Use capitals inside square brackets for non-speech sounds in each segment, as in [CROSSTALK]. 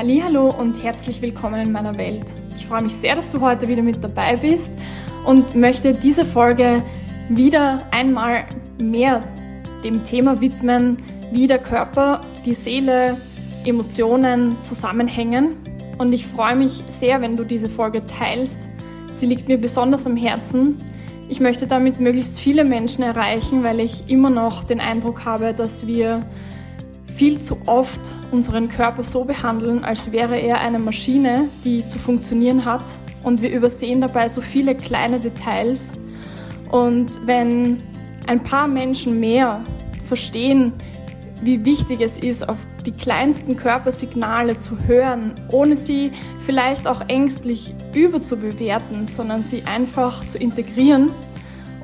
Hallo und herzlich willkommen in meiner Welt. Ich freue mich sehr, dass du heute wieder mit dabei bist und möchte diese Folge wieder einmal mehr dem Thema widmen, wie der Körper, die Seele, Emotionen zusammenhängen. Und ich freue mich sehr, wenn du diese Folge teilst. Sie liegt mir besonders am Herzen. Ich möchte damit möglichst viele Menschen erreichen, weil ich immer noch den Eindruck habe, dass wir viel zu oft unseren Körper so behandeln, als wäre er eine Maschine, die zu funktionieren hat. Und wir übersehen dabei so viele kleine Details. Und wenn ein paar Menschen mehr verstehen, wie wichtig es ist, auf die kleinsten Körpersignale zu hören, ohne sie vielleicht auch ängstlich überzubewerten, sondern sie einfach zu integrieren,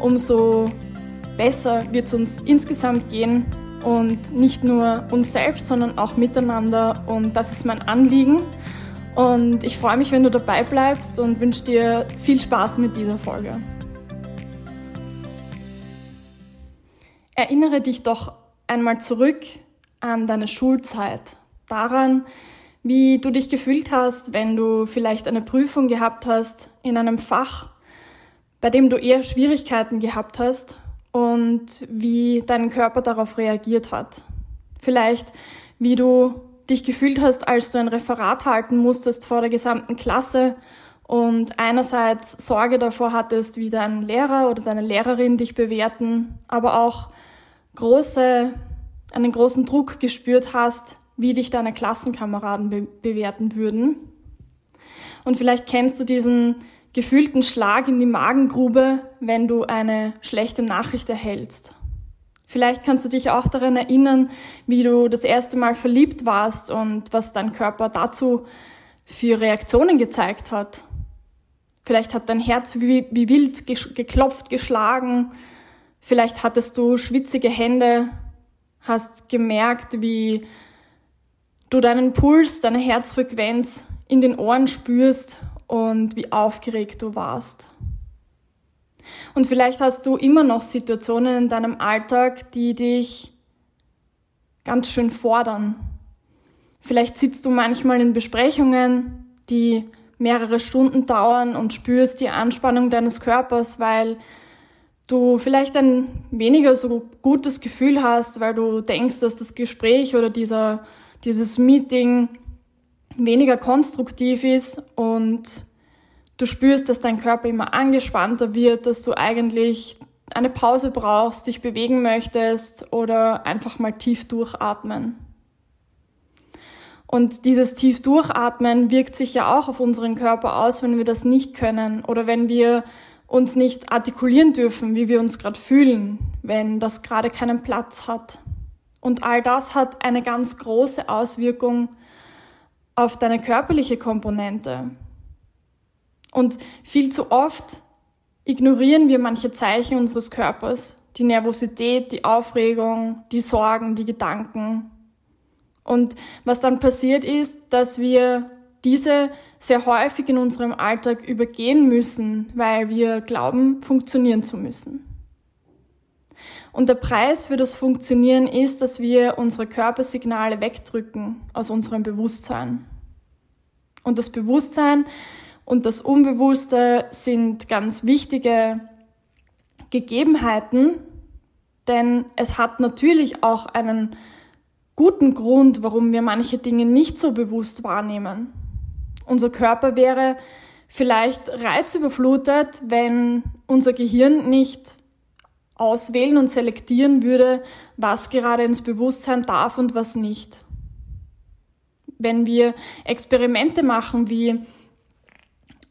umso besser wird es uns insgesamt gehen und nicht nur uns selbst, sondern auch miteinander. Und das ist mein Anliegen. Und ich freue mich, wenn du dabei bleibst und wünsche dir viel Spaß mit dieser Folge. Erinnere dich doch einmal zurück an deine Schulzeit, daran, wie du dich gefühlt hast, wenn du vielleicht eine Prüfung gehabt hast in einem Fach, bei dem du eher Schwierigkeiten gehabt hast und wie dein Körper darauf reagiert hat. Vielleicht, wie du dich gefühlt hast, als du ein Referat halten musstest vor der gesamten Klasse und einerseits Sorge davor hattest, wie dein Lehrer oder deine Lehrerin dich bewerten, aber auch große, einen großen Druck gespürt hast, wie dich deine Klassenkameraden be bewerten würden. Und vielleicht kennst du diesen gefühlten Schlag in die Magengrube, wenn du eine schlechte Nachricht erhältst. Vielleicht kannst du dich auch daran erinnern, wie du das erste Mal verliebt warst und was dein Körper dazu für Reaktionen gezeigt hat. Vielleicht hat dein Herz wie, wild geklopft, geschlagen. Vielleicht hattest du schwitzige Hände, hast gemerkt, wie du deinen Puls, deine Herzfrequenz in den Ohren spürst und wie aufgeregt du warst. Und vielleicht hast du immer noch Situationen in deinem Alltag, die dich ganz schön fordern. Vielleicht sitzt du manchmal in Besprechungen, die mehrere Stunden dauern und spürst die Anspannung deines Körpers, weil du vielleicht ein weniger so gutes Gefühl hast, weil du denkst, dass das Gespräch oder dieser, dieses Meeting weniger konstruktiv ist und du spürst, dass dein Körper immer angespannter wird, dass du eigentlich eine Pause brauchst, dich bewegen möchtest oder einfach mal tief durchatmen. Und dieses tief durchatmen wirkt sich ja auch auf unseren Körper aus, wenn wir das nicht können oder wenn wir uns nicht artikulieren dürfen, wie wir uns gerade fühlen, wenn das gerade keinen Platz hat. Und all das hat eine ganz große Auswirkung auf deine körperliche Komponente. Und viel zu oft ignorieren wir manche Zeichen unseres Körpers, die Nervosität, die Aufregung, die Sorgen, die Gedanken. Und was dann passiert ist, dass wir diese sehr häufig in unserem Alltag übergehen müssen, weil wir glauben, funktionieren zu müssen. Und der Preis für das Funktionieren ist, dass wir unsere Körpersignale wegdrücken aus unserem Bewusstsein. Und das Bewusstsein und das Unbewusste sind ganz wichtige Gegebenheiten, denn es hat natürlich auch einen guten Grund, warum wir manche Dinge nicht so bewusst wahrnehmen. Unser Körper wäre vielleicht reizüberflutet, wenn unser Gehirn nicht auswählen und selektieren würde, was gerade ins Bewusstsein darf und was nicht. Wenn wir Experimente machen, wie,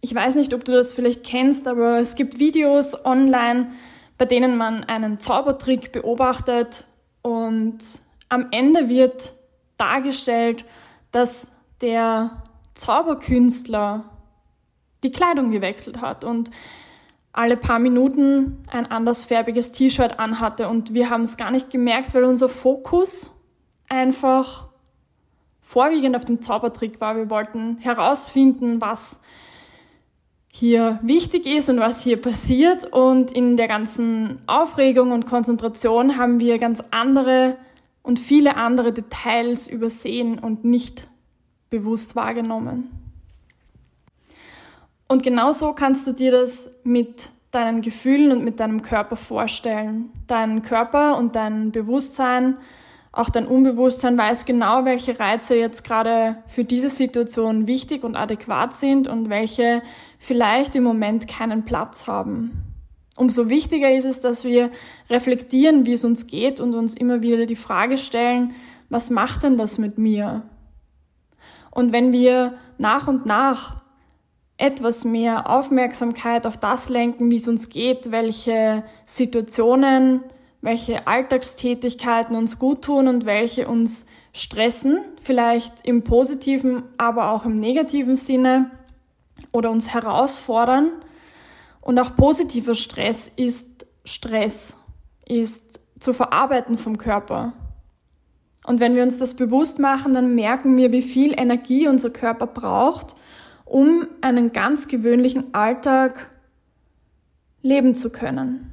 ich weiß nicht, ob du das vielleicht kennst, aber es gibt Videos online, bei denen man einen Zaubertrick beobachtet und am Ende wird dargestellt, dass der Zauberkünstler die Kleidung gewechselt hat und alle paar Minuten ein andersfarbiges T-Shirt anhatte und wir haben es gar nicht gemerkt, weil unser Fokus einfach vorwiegend auf den Zaubertrick war. Wir wollten herausfinden, was hier wichtig ist und was hier passiert und in der ganzen Aufregung und Konzentration haben wir ganz andere und viele andere Details übersehen und nicht bewusst wahrgenommen. Und genauso kannst du dir das mit deinen Gefühlen und mit deinem Körper vorstellen. Dein Körper und dein Bewusstsein, auch dein Unbewusstsein weiß genau, welche Reize jetzt gerade für diese Situation wichtig und adäquat sind und welche vielleicht im Moment keinen Platz haben. Umso wichtiger ist es, dass wir reflektieren, wie es uns geht und uns immer wieder die Frage stellen, was macht denn das mit mir? Und wenn wir nach und nach etwas mehr Aufmerksamkeit auf das lenken, wie es uns geht, welche Situationen, welche Alltagstätigkeiten uns gut tun und welche uns stressen, vielleicht im positiven, aber auch im negativen Sinne oder uns herausfordern. Und auch positiver Stress ist Stress, ist zu verarbeiten vom Körper. Und wenn wir uns das bewusst machen, dann merken wir, wie viel Energie unser Körper braucht, um einen ganz gewöhnlichen Alltag leben zu können.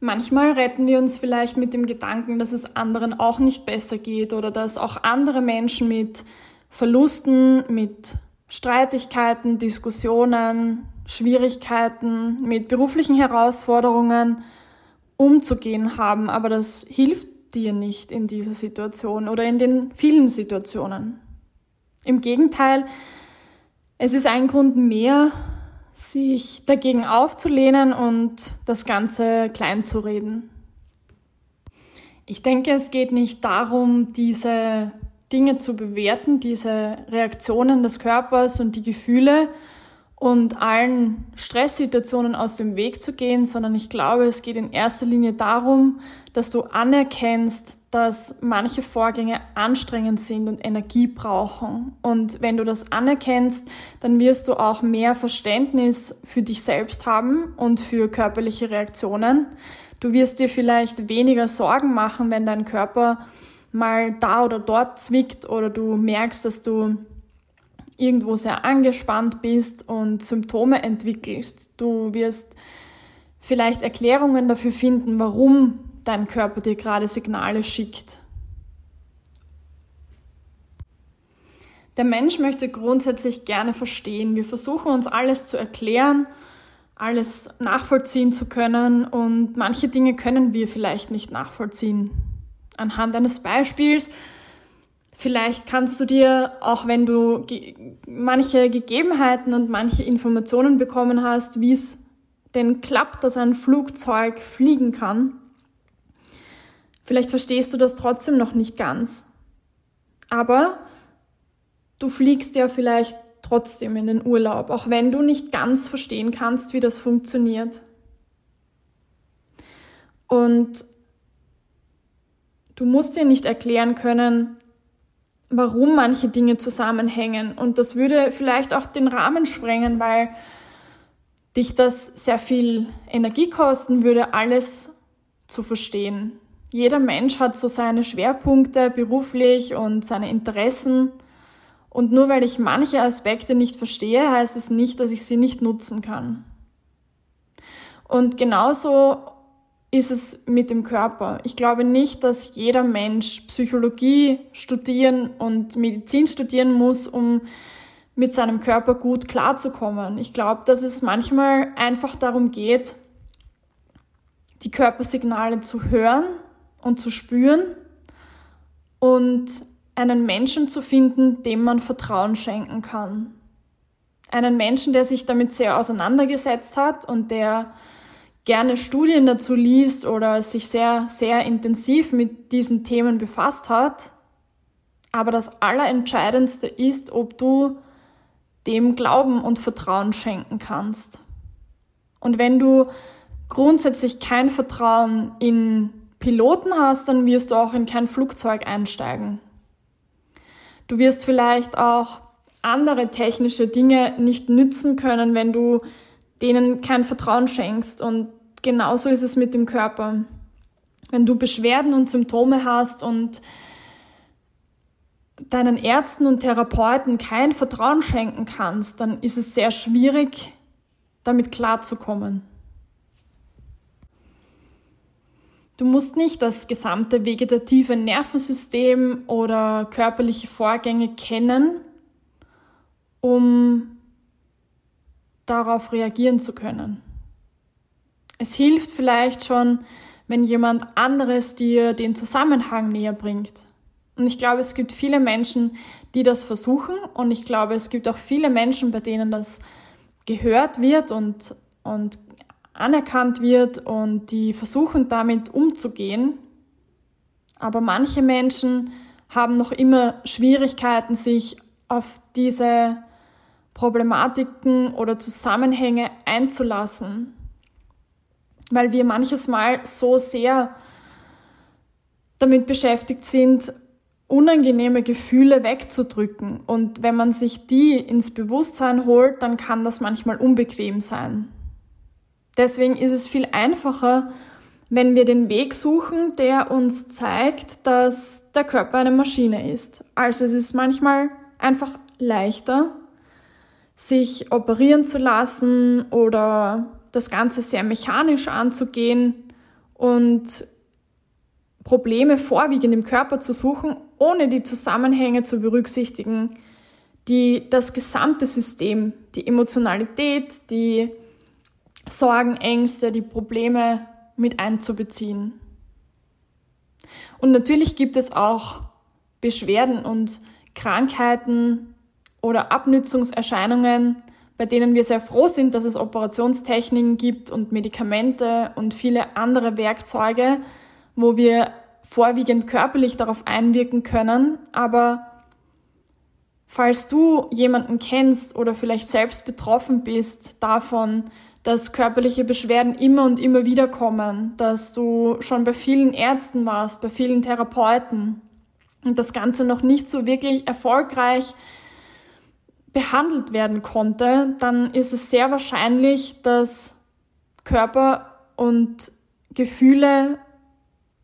Manchmal retten wir uns vielleicht mit dem Gedanken, dass es anderen auch nicht besser geht oder dass auch andere Menschen mit Verlusten, mit Streitigkeiten, Diskussionen, Schwierigkeiten, mit beruflichen Herausforderungen umzugehen haben. Aber das hilft dir nicht in dieser Situation oder in den vielen Situationen. Im Gegenteil, es ist ein Grund mehr, sich dagegen aufzulehnen und das Ganze klein zu reden. Ich denke, es geht nicht darum, diese Dinge zu bewerten, diese Reaktionen des Körpers und die Gefühle, und allen Stresssituationen aus dem Weg zu gehen, sondern ich glaube, es geht in erster Linie darum, dass du anerkennst, dass manche Vorgänge anstrengend sind und Energie brauchen. Und wenn du das anerkennst, dann wirst du auch mehr Verständnis für dich selbst haben und für körperliche Reaktionen. Du wirst dir vielleicht weniger Sorgen machen, wenn dein Körper mal da oder dort zwickt oder du merkst, dass du irgendwo sehr angespannt bist und Symptome entwickelst. Du wirst vielleicht Erklärungen dafür finden, warum dein Körper dir gerade Signale schickt. Der Mensch möchte grundsätzlich gerne verstehen. Wir versuchen uns alles zu erklären, alles nachvollziehen zu können und manche Dinge können wir vielleicht nicht nachvollziehen. Anhand eines Beispiels Vielleicht kannst du dir, auch wenn du ge manche Gegebenheiten und manche Informationen bekommen hast, wie es denn klappt, dass ein Flugzeug fliegen kann, vielleicht verstehst du das trotzdem noch nicht ganz. Aber du fliegst ja vielleicht trotzdem in den Urlaub, auch wenn du nicht ganz verstehen kannst, wie das funktioniert. Und du musst dir nicht erklären können, warum manche Dinge zusammenhängen. Und das würde vielleicht auch den Rahmen sprengen, weil dich das sehr viel Energie kosten würde, alles zu verstehen. Jeder Mensch hat so seine Schwerpunkte beruflich und seine Interessen. Und nur weil ich manche Aspekte nicht verstehe, heißt es nicht, dass ich sie nicht nutzen kann. Und genauso ist es mit dem Körper. Ich glaube nicht, dass jeder Mensch Psychologie studieren und Medizin studieren muss, um mit seinem Körper gut klarzukommen. Ich glaube, dass es manchmal einfach darum geht, die Körpersignale zu hören und zu spüren und einen Menschen zu finden, dem man Vertrauen schenken kann. Einen Menschen, der sich damit sehr auseinandergesetzt hat und der gerne Studien dazu liest oder sich sehr, sehr intensiv mit diesen Themen befasst hat. Aber das Allerentscheidendste ist, ob du dem Glauben und Vertrauen schenken kannst. Und wenn du grundsätzlich kein Vertrauen in Piloten hast, dann wirst du auch in kein Flugzeug einsteigen. Du wirst vielleicht auch andere technische Dinge nicht nützen können, wenn du denen kein Vertrauen schenkst. Und genauso ist es mit dem Körper. Wenn du Beschwerden und Symptome hast und deinen Ärzten und Therapeuten kein Vertrauen schenken kannst, dann ist es sehr schwierig, damit klarzukommen. Du musst nicht das gesamte vegetative Nervensystem oder körperliche Vorgänge kennen, um darauf reagieren zu können. Es hilft vielleicht schon, wenn jemand anderes dir den Zusammenhang näher bringt. Und ich glaube, es gibt viele Menschen, die das versuchen und ich glaube, es gibt auch viele Menschen, bei denen das gehört wird und, und anerkannt wird und die versuchen damit umzugehen. Aber manche Menschen haben noch immer Schwierigkeiten, sich auf diese Problematiken oder Zusammenhänge einzulassen, weil wir manches Mal so sehr damit beschäftigt sind, unangenehme Gefühle wegzudrücken. Und wenn man sich die ins Bewusstsein holt, dann kann das manchmal unbequem sein. Deswegen ist es viel einfacher, wenn wir den Weg suchen, der uns zeigt, dass der Körper eine Maschine ist. Also es ist manchmal einfach leichter, sich operieren zu lassen oder das Ganze sehr mechanisch anzugehen und Probleme vorwiegend im Körper zu suchen, ohne die Zusammenhänge zu berücksichtigen, die das gesamte System, die Emotionalität, die Sorgen, Ängste, die Probleme mit einzubeziehen. Und natürlich gibt es auch Beschwerden und Krankheiten oder Abnützungserscheinungen, bei denen wir sehr froh sind, dass es Operationstechniken gibt und Medikamente und viele andere Werkzeuge, wo wir vorwiegend körperlich darauf einwirken können. Aber falls du jemanden kennst oder vielleicht selbst betroffen bist davon, dass körperliche Beschwerden immer und immer wieder kommen, dass du schon bei vielen Ärzten warst, bei vielen Therapeuten und das Ganze noch nicht so wirklich erfolgreich behandelt werden konnte, dann ist es sehr wahrscheinlich, dass Körper und Gefühle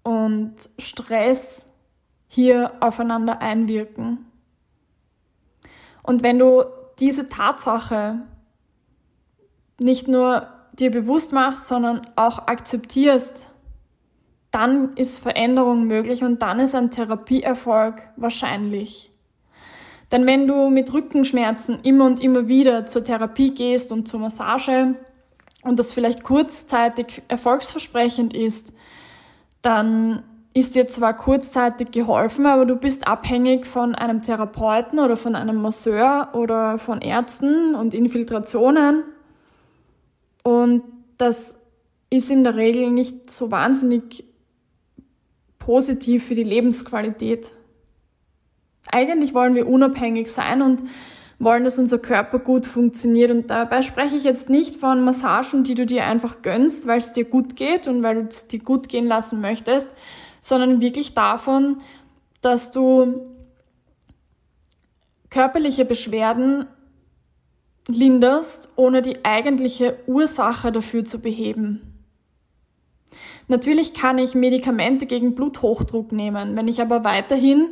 und Stress hier aufeinander einwirken. Und wenn du diese Tatsache nicht nur dir bewusst machst, sondern auch akzeptierst, dann ist Veränderung möglich und dann ist ein Therapieerfolg wahrscheinlich. Denn wenn du mit Rückenschmerzen immer und immer wieder zur Therapie gehst und zur Massage und das vielleicht kurzzeitig erfolgsversprechend ist, dann ist dir zwar kurzzeitig geholfen, aber du bist abhängig von einem Therapeuten oder von einem Masseur oder von Ärzten und Infiltrationen. Und das ist in der Regel nicht so wahnsinnig positiv für die Lebensqualität. Eigentlich wollen wir unabhängig sein und wollen, dass unser Körper gut funktioniert. Und dabei spreche ich jetzt nicht von Massagen, die du dir einfach gönnst, weil es dir gut geht und weil du es dir gut gehen lassen möchtest, sondern wirklich davon, dass du körperliche Beschwerden linderst, ohne die eigentliche Ursache dafür zu beheben. Natürlich kann ich Medikamente gegen Bluthochdruck nehmen. Wenn ich aber weiterhin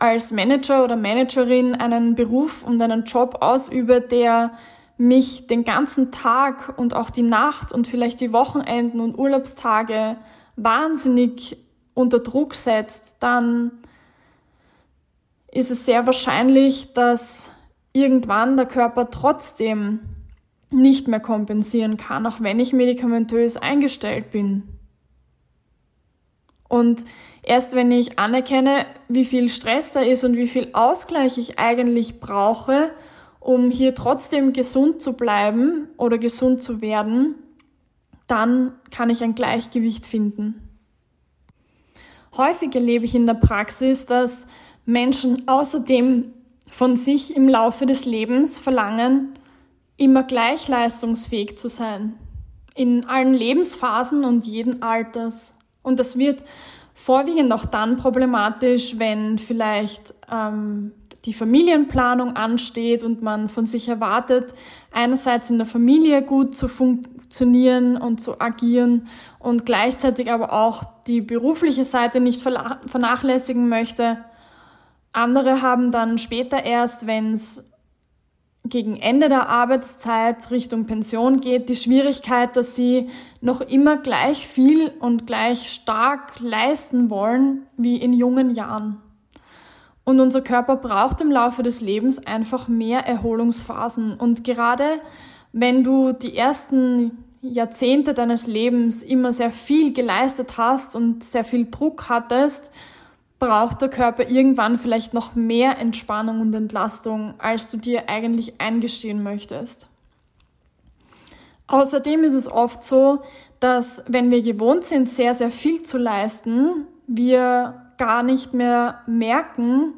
als Manager oder Managerin einen Beruf und einen Job ausübe, der mich den ganzen Tag und auch die Nacht und vielleicht die Wochenenden und Urlaubstage wahnsinnig unter Druck setzt, dann ist es sehr wahrscheinlich, dass irgendwann der Körper trotzdem nicht mehr kompensieren kann, auch wenn ich medikamentös eingestellt bin. Und erst wenn ich anerkenne, wie viel Stress da ist und wie viel Ausgleich ich eigentlich brauche, um hier trotzdem gesund zu bleiben oder gesund zu werden, dann kann ich ein Gleichgewicht finden. Häufig erlebe ich in der Praxis, dass Menschen außerdem von sich im Laufe des Lebens verlangen, immer gleich leistungsfähig zu sein. In allen Lebensphasen und jeden Alters. Und das wird vorwiegend auch dann problematisch, wenn vielleicht ähm, die Familienplanung ansteht und man von sich erwartet, einerseits in der Familie gut zu funktionieren und zu agieren und gleichzeitig aber auch die berufliche Seite nicht vernachlässigen möchte. Andere haben dann später erst, wenn es gegen Ende der Arbeitszeit Richtung Pension geht, die Schwierigkeit, dass sie noch immer gleich viel und gleich stark leisten wollen wie in jungen Jahren. Und unser Körper braucht im Laufe des Lebens einfach mehr Erholungsphasen. Und gerade wenn du die ersten Jahrzehnte deines Lebens immer sehr viel geleistet hast und sehr viel Druck hattest, braucht der Körper irgendwann vielleicht noch mehr Entspannung und Entlastung, als du dir eigentlich eingestehen möchtest. Außerdem ist es oft so, dass wenn wir gewohnt sind, sehr, sehr viel zu leisten, wir gar nicht mehr merken,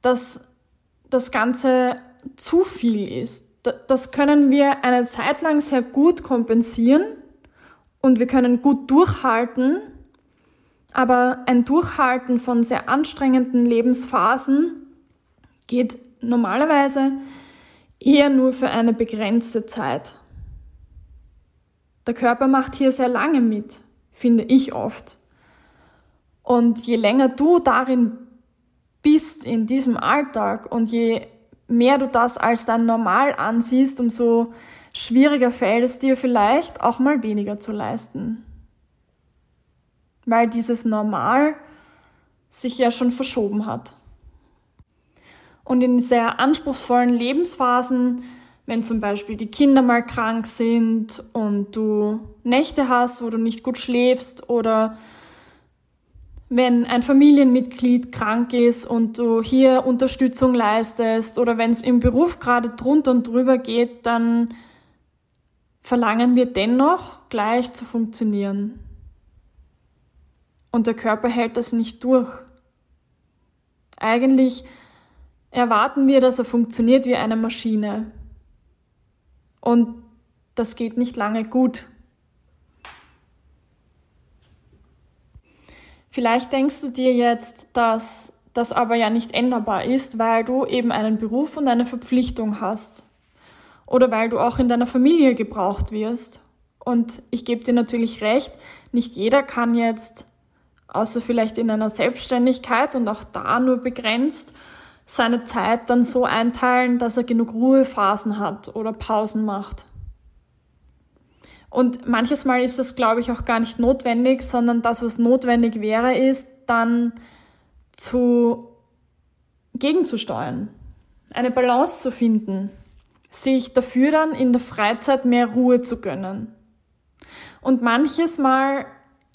dass das Ganze zu viel ist. Das können wir eine Zeit lang sehr gut kompensieren und wir können gut durchhalten, aber ein Durchhalten von sehr anstrengenden Lebensphasen geht normalerweise eher nur für eine begrenzte Zeit. Der Körper macht hier sehr lange mit, finde ich oft. Und je länger du darin bist in diesem Alltag und je mehr du das als dein Normal ansiehst, umso schwieriger fällt es dir vielleicht auch mal weniger zu leisten weil dieses Normal sich ja schon verschoben hat. Und in sehr anspruchsvollen Lebensphasen, wenn zum Beispiel die Kinder mal krank sind und du Nächte hast, wo du nicht gut schläfst oder wenn ein Familienmitglied krank ist und du hier Unterstützung leistest oder wenn es im Beruf gerade drunter und drüber geht, dann verlangen wir dennoch gleich zu funktionieren. Und der Körper hält das nicht durch. Eigentlich erwarten wir, dass er funktioniert wie eine Maschine. Und das geht nicht lange gut. Vielleicht denkst du dir jetzt, dass das aber ja nicht änderbar ist, weil du eben einen Beruf und eine Verpflichtung hast. Oder weil du auch in deiner Familie gebraucht wirst. Und ich gebe dir natürlich recht, nicht jeder kann jetzt außer vielleicht in einer Selbstständigkeit und auch da nur begrenzt, seine Zeit dann so einteilen, dass er genug Ruhephasen hat oder Pausen macht. Und manches Mal ist das, glaube ich, auch gar nicht notwendig, sondern das, was notwendig wäre, ist dann zu gegenzusteuern, eine Balance zu finden, sich dafür dann in der Freizeit mehr Ruhe zu gönnen. Und manches Mal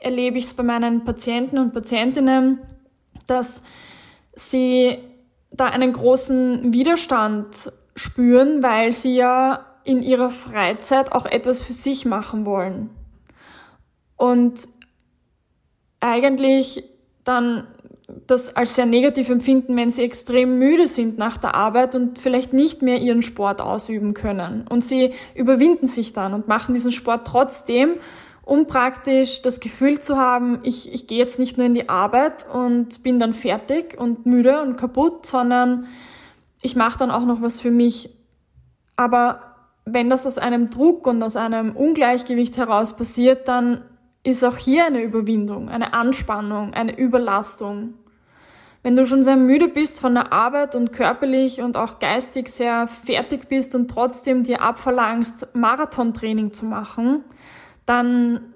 erlebe ich es bei meinen Patienten und Patientinnen, dass sie da einen großen Widerstand spüren, weil sie ja in ihrer Freizeit auch etwas für sich machen wollen. Und eigentlich dann das als sehr negativ empfinden, wenn sie extrem müde sind nach der Arbeit und vielleicht nicht mehr ihren Sport ausüben können. Und sie überwinden sich dann und machen diesen Sport trotzdem um praktisch das Gefühl zu haben, ich, ich gehe jetzt nicht nur in die Arbeit und bin dann fertig und müde und kaputt, sondern ich mache dann auch noch was für mich. Aber wenn das aus einem Druck und aus einem Ungleichgewicht heraus passiert, dann ist auch hier eine Überwindung, eine Anspannung, eine Überlastung. Wenn du schon sehr müde bist von der Arbeit und körperlich und auch geistig sehr fertig bist und trotzdem dir abverlangst, Marathontraining zu machen, dann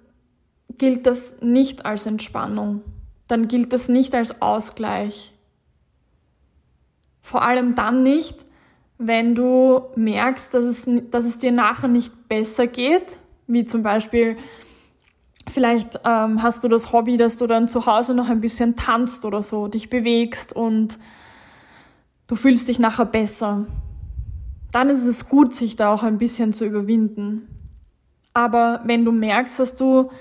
gilt das nicht als Entspannung. Dann gilt das nicht als Ausgleich. Vor allem dann nicht, wenn du merkst, dass es, dass es dir nachher nicht besser geht, wie zum Beispiel vielleicht ähm, hast du das Hobby, dass du dann zu Hause noch ein bisschen tanzt oder so, dich bewegst und du fühlst dich nachher besser. Dann ist es gut, sich da auch ein bisschen zu überwinden. Aber wenn du merkst, dass du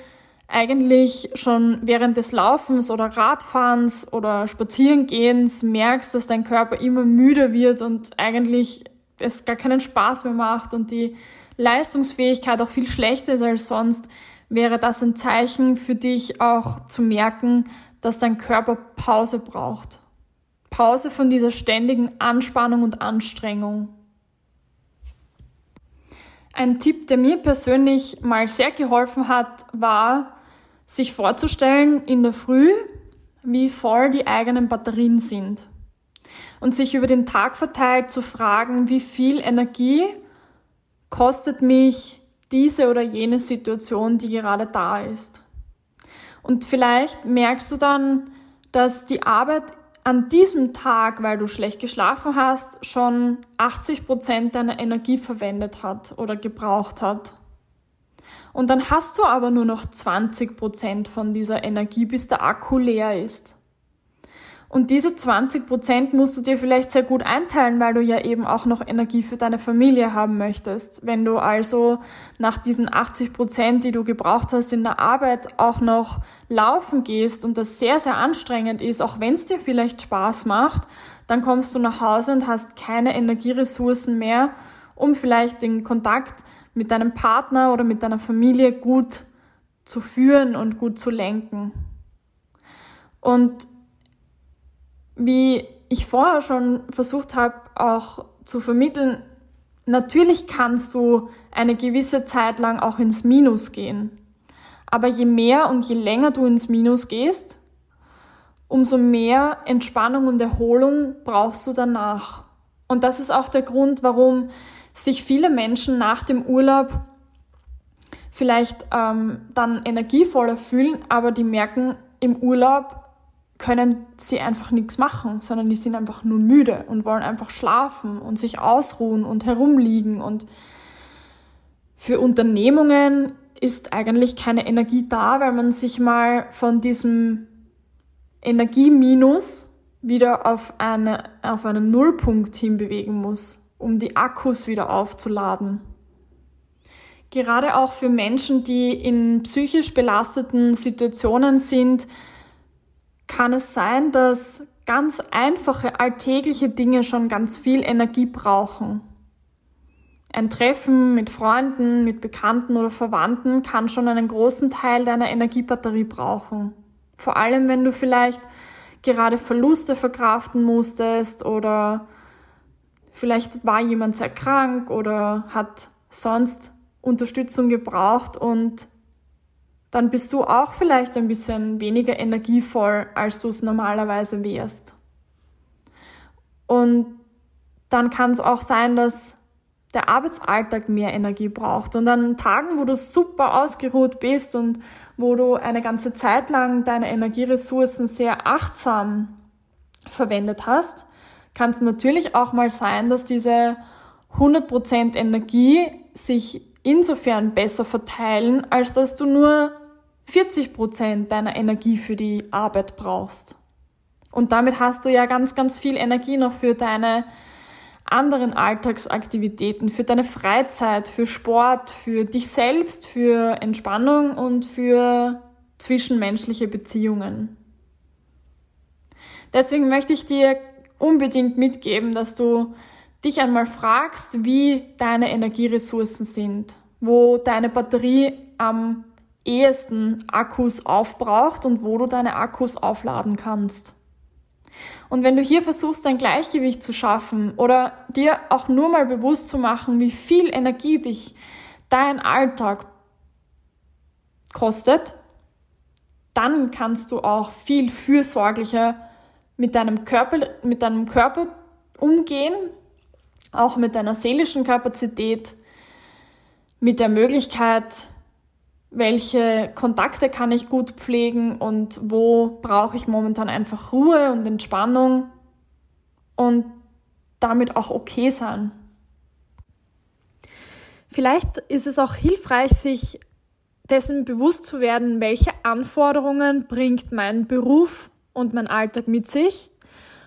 eigentlich schon während des Laufens oder Radfahrens oder Spazierengehens merkst, dass dein Körper immer müder wird und eigentlich es gar keinen Spaß mehr macht und die Leistungsfähigkeit auch viel schlechter ist als sonst, wäre das ein Zeichen für dich auch zu merken, dass dein Körper Pause braucht. Pause von dieser ständigen Anspannung und Anstrengung. Ein Tipp, der mir persönlich mal sehr geholfen hat, war, sich vorzustellen in der Früh, wie voll die eigenen Batterien sind. Und sich über den Tag verteilt zu fragen, wie viel Energie kostet mich diese oder jene Situation, die gerade da ist. Und vielleicht merkst du dann, dass die Arbeit an diesem Tag, weil du schlecht geschlafen hast, schon 80 Prozent deiner Energie verwendet hat oder gebraucht hat. Und dann hast du aber nur noch 20 Prozent von dieser Energie, bis der Akku leer ist. Und diese 20 Prozent musst du dir vielleicht sehr gut einteilen, weil du ja eben auch noch Energie für deine Familie haben möchtest. Wenn du also nach diesen 80 Prozent, die du gebraucht hast in der Arbeit, auch noch laufen gehst und das sehr, sehr anstrengend ist, auch wenn es dir vielleicht Spaß macht, dann kommst du nach Hause und hast keine Energieressourcen mehr, um vielleicht den Kontakt mit deinem Partner oder mit deiner Familie gut zu führen und gut zu lenken. Und wie ich vorher schon versucht habe, auch zu vermitteln, natürlich kannst du eine gewisse Zeit lang auch ins Minus gehen. Aber je mehr und je länger du ins Minus gehst, umso mehr Entspannung und Erholung brauchst du danach. Und das ist auch der Grund, warum sich viele Menschen nach dem Urlaub vielleicht ähm, dann energievoller fühlen, aber die merken im Urlaub, können sie einfach nichts machen, sondern die sind einfach nur müde und wollen einfach schlafen und sich ausruhen und herumliegen. Und für Unternehmungen ist eigentlich keine Energie da, weil man sich mal von diesem Energieminus wieder auf, eine, auf einen Nullpunkt hinbewegen muss, um die Akkus wieder aufzuladen. Gerade auch für Menschen, die in psychisch belasteten Situationen sind, kann es sein, dass ganz einfache alltägliche Dinge schon ganz viel Energie brauchen. Ein Treffen mit Freunden, mit Bekannten oder Verwandten kann schon einen großen Teil deiner Energiebatterie brauchen. Vor allem, wenn du vielleicht gerade Verluste verkraften musstest oder vielleicht war jemand sehr krank oder hat sonst Unterstützung gebraucht und dann bist du auch vielleicht ein bisschen weniger energievoll, als du es normalerweise wärst. Und dann kann es auch sein, dass der Arbeitsalltag mehr Energie braucht. Und an Tagen, wo du super ausgeruht bist und wo du eine ganze Zeit lang deine Energieressourcen sehr achtsam verwendet hast, kann es natürlich auch mal sein, dass diese 100% Energie sich insofern besser verteilen, als dass du nur 40 Prozent deiner Energie für die Arbeit brauchst. Und damit hast du ja ganz, ganz viel Energie noch für deine anderen Alltagsaktivitäten, für deine Freizeit, für Sport, für dich selbst, für Entspannung und für zwischenmenschliche Beziehungen. Deswegen möchte ich dir unbedingt mitgeben, dass du dich einmal fragst, wie deine Energieressourcen sind, wo deine Batterie am ehesten Akkus aufbraucht und wo du deine Akkus aufladen kannst. Und wenn du hier versuchst, ein Gleichgewicht zu schaffen oder dir auch nur mal bewusst zu machen, wie viel Energie dich dein Alltag kostet, dann kannst du auch viel fürsorglicher mit deinem Körper, mit deinem Körper umgehen, auch mit deiner seelischen Kapazität, mit der Möglichkeit, welche Kontakte kann ich gut pflegen und wo brauche ich momentan einfach Ruhe und Entspannung und damit auch okay sein. Vielleicht ist es auch hilfreich, sich dessen bewusst zu werden, welche Anforderungen bringt mein Beruf und mein Alltag mit sich.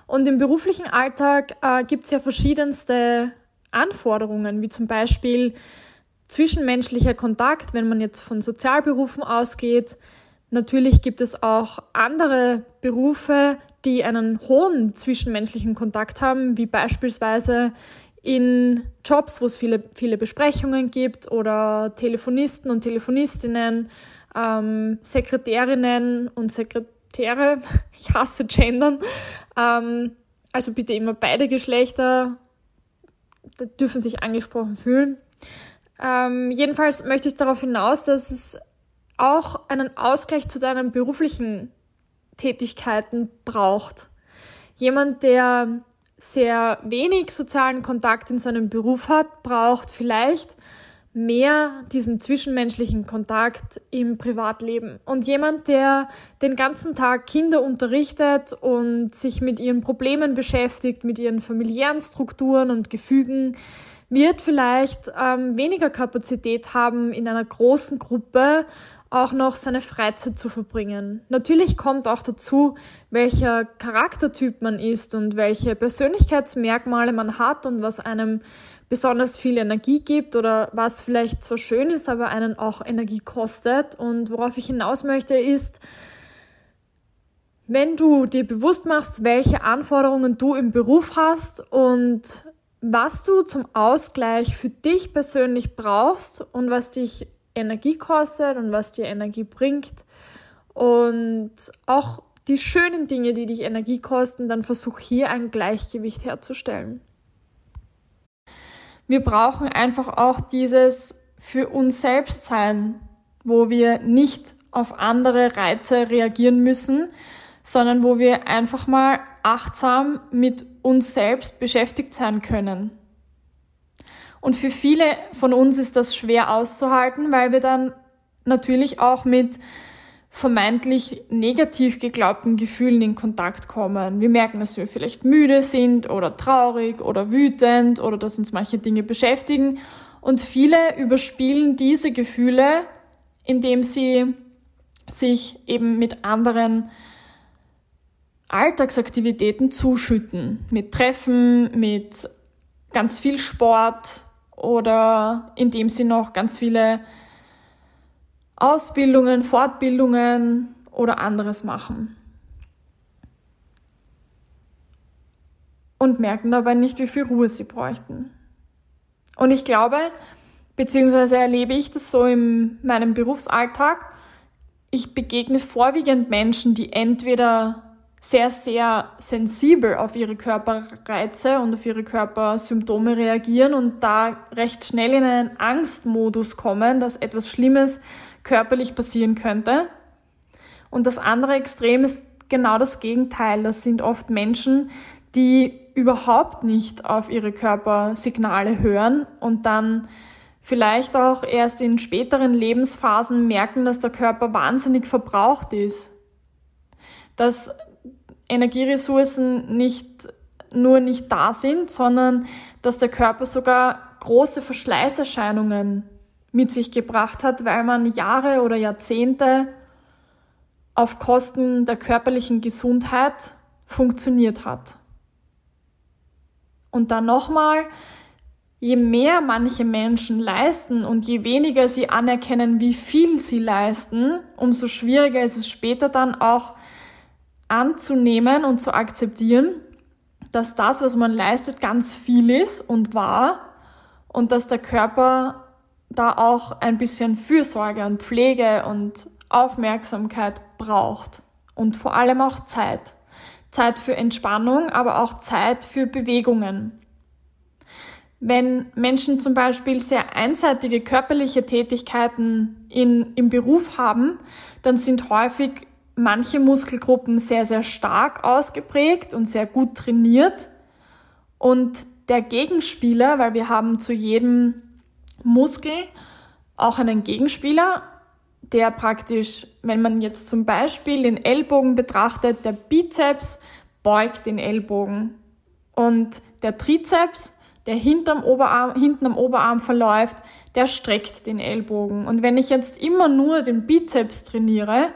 Und im beruflichen Alltag äh, gibt es ja verschiedenste Anforderungen, wie zum Beispiel zwischenmenschlicher Kontakt, wenn man jetzt von Sozialberufen ausgeht. Natürlich gibt es auch andere Berufe, die einen hohen zwischenmenschlichen Kontakt haben, wie beispielsweise in Jobs, wo es viele, viele Besprechungen gibt oder Telefonisten und Telefonistinnen, ähm, Sekretärinnen und Sekretäre, [LAUGHS] ich hasse Gendern, ähm, also bitte immer beide Geschlechter dürfen sich angesprochen fühlen. Ähm, jedenfalls möchte ich darauf hinaus, dass es auch einen Ausgleich zu deinen beruflichen Tätigkeiten braucht. Jemand, der sehr wenig sozialen Kontakt in seinem Beruf hat, braucht vielleicht mehr diesen zwischenmenschlichen Kontakt im Privatleben. Und jemand, der den ganzen Tag Kinder unterrichtet und sich mit ihren Problemen beschäftigt, mit ihren familiären Strukturen und Gefügen, wird vielleicht ähm, weniger Kapazität haben, in einer großen Gruppe auch noch seine Freizeit zu verbringen. Natürlich kommt auch dazu, welcher Charaktertyp man ist und welche Persönlichkeitsmerkmale man hat und was einem besonders viel Energie gibt oder was vielleicht zwar schön ist, aber einen auch Energie kostet. Und worauf ich hinaus möchte, ist, wenn du dir bewusst machst, welche Anforderungen du im Beruf hast und was du zum Ausgleich für dich persönlich brauchst und was dich Energie kostet und was dir Energie bringt und auch die schönen Dinge, die dich Energie kosten, dann versuch hier ein Gleichgewicht herzustellen. Wir brauchen einfach auch dieses für uns selbst sein, wo wir nicht auf andere Reize reagieren müssen, sondern wo wir einfach mal achtsam mit uns selbst beschäftigt sein können. Und für viele von uns ist das schwer auszuhalten, weil wir dann natürlich auch mit vermeintlich negativ geglaubten Gefühlen in Kontakt kommen. Wir merken, dass wir vielleicht müde sind oder traurig oder wütend oder dass uns manche Dinge beschäftigen. Und viele überspielen diese Gefühle, indem sie sich eben mit anderen Alltagsaktivitäten zuschütten. Mit Treffen, mit ganz viel Sport oder indem sie noch ganz viele Ausbildungen, Fortbildungen oder anderes machen. Und merken dabei nicht, wie viel Ruhe sie bräuchten. Und ich glaube, beziehungsweise erlebe ich das so in meinem Berufsalltag, ich begegne vorwiegend Menschen, die entweder sehr, sehr sensibel auf ihre Körperreize und auf ihre Körpersymptome reagieren und da recht schnell in einen Angstmodus kommen, dass etwas Schlimmes körperlich passieren könnte. Und das andere Extrem ist genau das Gegenteil. Das sind oft Menschen, die überhaupt nicht auf ihre Körpersignale hören und dann vielleicht auch erst in späteren Lebensphasen merken, dass der Körper wahnsinnig verbraucht ist. Dass Energieressourcen nicht nur nicht da sind, sondern dass der Körper sogar große Verschleißerscheinungen mit sich gebracht hat, weil man Jahre oder Jahrzehnte auf Kosten der körperlichen Gesundheit funktioniert hat. Und dann nochmal, je mehr manche Menschen leisten und je weniger sie anerkennen, wie viel sie leisten, umso schwieriger ist es später dann auch anzunehmen und zu akzeptieren, dass das, was man leistet, ganz viel ist und wahr und dass der Körper da auch ein bisschen Fürsorge und Pflege und Aufmerksamkeit braucht und vor allem auch Zeit. Zeit für Entspannung, aber auch Zeit für Bewegungen. Wenn Menschen zum Beispiel sehr einseitige körperliche Tätigkeiten in, im Beruf haben, dann sind häufig manche Muskelgruppen sehr, sehr stark ausgeprägt und sehr gut trainiert. Und der Gegenspieler, weil wir haben zu jedem Muskel auch einen Gegenspieler, der praktisch, wenn man jetzt zum Beispiel den Ellbogen betrachtet, der Bizeps beugt den Ellbogen und der Trizeps, der hinterm Oberarm, hinten am Oberarm verläuft, der streckt den Ellbogen. Und wenn ich jetzt immer nur den Bizeps trainiere,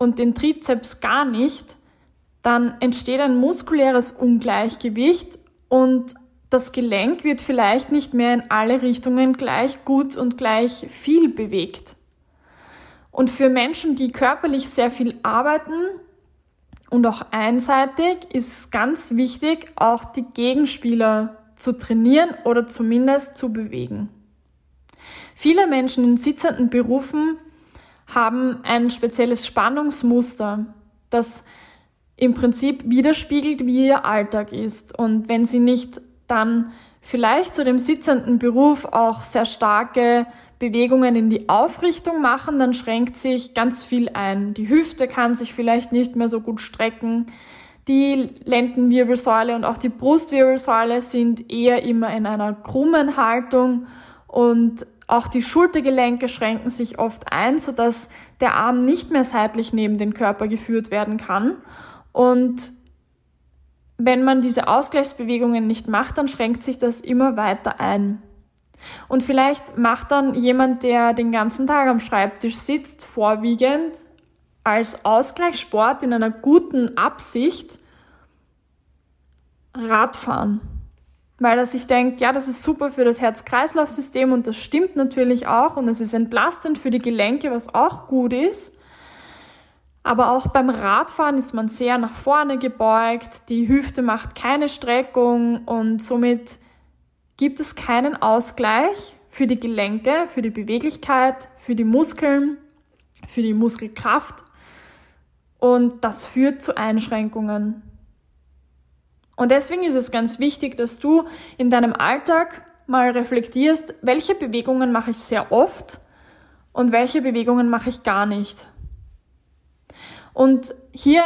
und den Trizeps gar nicht, dann entsteht ein muskuläres Ungleichgewicht und das Gelenk wird vielleicht nicht mehr in alle Richtungen gleich gut und gleich viel bewegt. Und für Menschen, die körperlich sehr viel arbeiten und auch einseitig, ist es ganz wichtig, auch die Gegenspieler zu trainieren oder zumindest zu bewegen. Viele Menschen in sitzenden Berufen haben ein spezielles Spannungsmuster, das im Prinzip widerspiegelt, wie ihr Alltag ist. Und wenn sie nicht dann vielleicht zu dem sitzenden Beruf auch sehr starke Bewegungen in die Aufrichtung machen, dann schränkt sich ganz viel ein. Die Hüfte kann sich vielleicht nicht mehr so gut strecken. Die Lendenwirbelsäule und auch die Brustwirbelsäule sind eher immer in einer krummen Haltung und auch die Schultergelenke schränken sich oft ein, sodass der Arm nicht mehr seitlich neben den Körper geführt werden kann. Und wenn man diese Ausgleichsbewegungen nicht macht, dann schränkt sich das immer weiter ein. Und vielleicht macht dann jemand, der den ganzen Tag am Schreibtisch sitzt, vorwiegend als Ausgleichssport in einer guten Absicht Radfahren. Weil er sich denkt, ja, das ist super für das Herz-Kreislauf-System und das stimmt natürlich auch und es ist entlastend für die Gelenke, was auch gut ist. Aber auch beim Radfahren ist man sehr nach vorne gebeugt, die Hüfte macht keine Streckung und somit gibt es keinen Ausgleich für die Gelenke, für die Beweglichkeit, für die Muskeln, für die Muskelkraft und das führt zu Einschränkungen. Und deswegen ist es ganz wichtig, dass du in deinem Alltag mal reflektierst, welche Bewegungen mache ich sehr oft und welche Bewegungen mache ich gar nicht. Und hier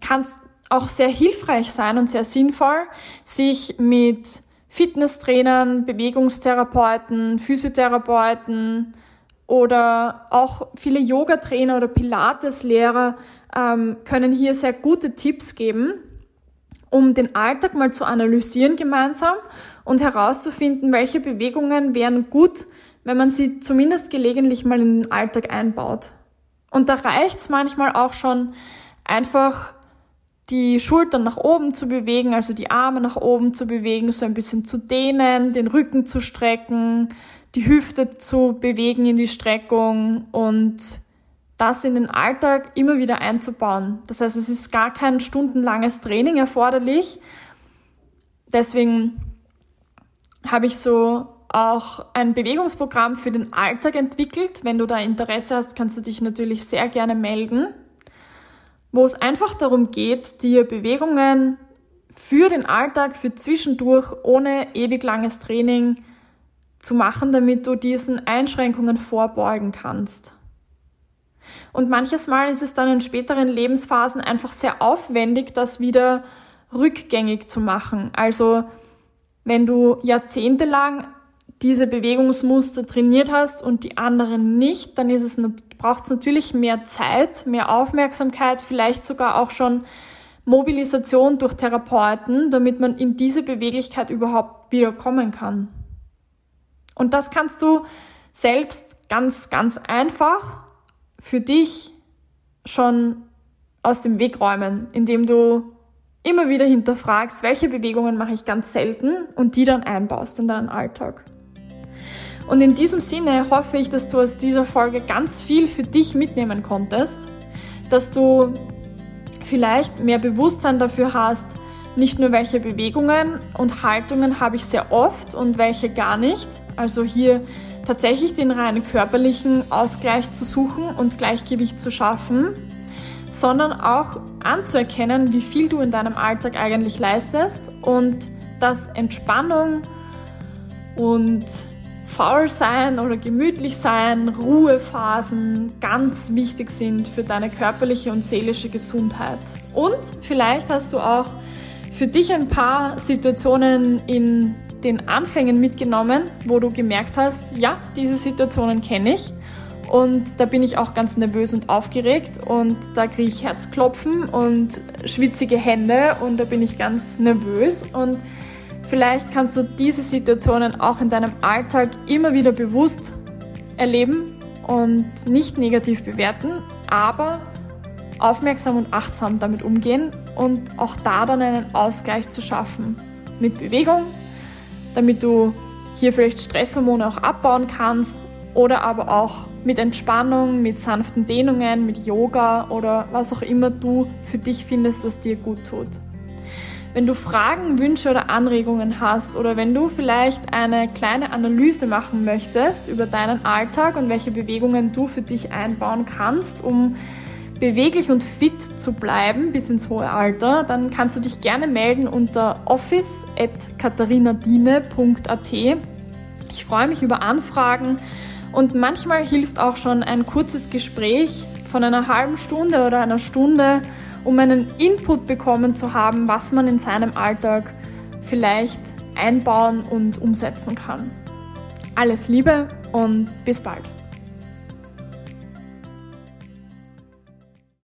kann es auch sehr hilfreich sein und sehr sinnvoll, sich mit Fitnesstrainern, Bewegungstherapeuten, Physiotherapeuten oder auch viele Yoga-Trainer oder Pilates-Lehrer ähm, können hier sehr gute Tipps geben, um den Alltag mal zu analysieren gemeinsam und herauszufinden, welche Bewegungen wären gut, wenn man sie zumindest gelegentlich mal in den Alltag einbaut. Und da reicht's manchmal auch schon einfach die Schultern nach oben zu bewegen, also die Arme nach oben zu bewegen, so ein bisschen zu dehnen, den Rücken zu strecken, die Hüfte zu bewegen in die Streckung und das in den Alltag immer wieder einzubauen. Das heißt, es ist gar kein stundenlanges Training erforderlich. Deswegen habe ich so auch ein Bewegungsprogramm für den Alltag entwickelt. Wenn du da Interesse hast, kannst du dich natürlich sehr gerne melden, wo es einfach darum geht, dir Bewegungen für den Alltag, für zwischendurch, ohne ewig langes Training zu machen, damit du diesen Einschränkungen vorbeugen kannst. Und manches Mal ist es dann in späteren Lebensphasen einfach sehr aufwendig, das wieder rückgängig zu machen. Also wenn du jahrzehntelang diese Bewegungsmuster trainiert hast und die anderen nicht, dann ist es, braucht es natürlich mehr Zeit, mehr Aufmerksamkeit, vielleicht sogar auch schon Mobilisation durch Therapeuten, damit man in diese Beweglichkeit überhaupt wieder kommen kann. Und das kannst du selbst ganz, ganz einfach für dich schon aus dem Weg räumen, indem du immer wieder hinterfragst, welche Bewegungen mache ich ganz selten und die dann einbaust in deinen Alltag. Und in diesem Sinne hoffe ich, dass du aus dieser Folge ganz viel für dich mitnehmen konntest, dass du vielleicht mehr Bewusstsein dafür hast, nicht nur welche Bewegungen und Haltungen habe ich sehr oft und welche gar nicht. Also hier tatsächlich den rein körperlichen Ausgleich zu suchen und Gleichgewicht zu schaffen, sondern auch anzuerkennen, wie viel du in deinem Alltag eigentlich leistest und dass Entspannung und faul sein oder gemütlich sein, Ruhephasen ganz wichtig sind für deine körperliche und seelische Gesundheit. Und vielleicht hast du auch für dich ein paar Situationen in den Anfängen mitgenommen, wo du gemerkt hast, ja, diese Situationen kenne ich. Und da bin ich auch ganz nervös und aufgeregt und da kriege ich Herzklopfen und schwitzige Hände und da bin ich ganz nervös und Vielleicht kannst du diese Situationen auch in deinem Alltag immer wieder bewusst erleben und nicht negativ bewerten, aber aufmerksam und achtsam damit umgehen und auch da dann einen Ausgleich zu schaffen. Mit Bewegung, damit du hier vielleicht Stresshormone auch abbauen kannst oder aber auch mit Entspannung, mit sanften Dehnungen, mit Yoga oder was auch immer du für dich findest, was dir gut tut. Wenn du Fragen, Wünsche oder Anregungen hast oder wenn du vielleicht eine kleine Analyse machen möchtest über deinen Alltag und welche Bewegungen du für dich einbauen kannst, um beweglich und fit zu bleiben bis ins hohe Alter, dann kannst du dich gerne melden unter office.katharinadine.at. Ich freue mich über Anfragen und manchmal hilft auch schon ein kurzes Gespräch von einer halben Stunde oder einer Stunde, um einen Input bekommen zu haben, was man in seinem Alltag vielleicht einbauen und umsetzen kann. Alles Liebe und bis bald.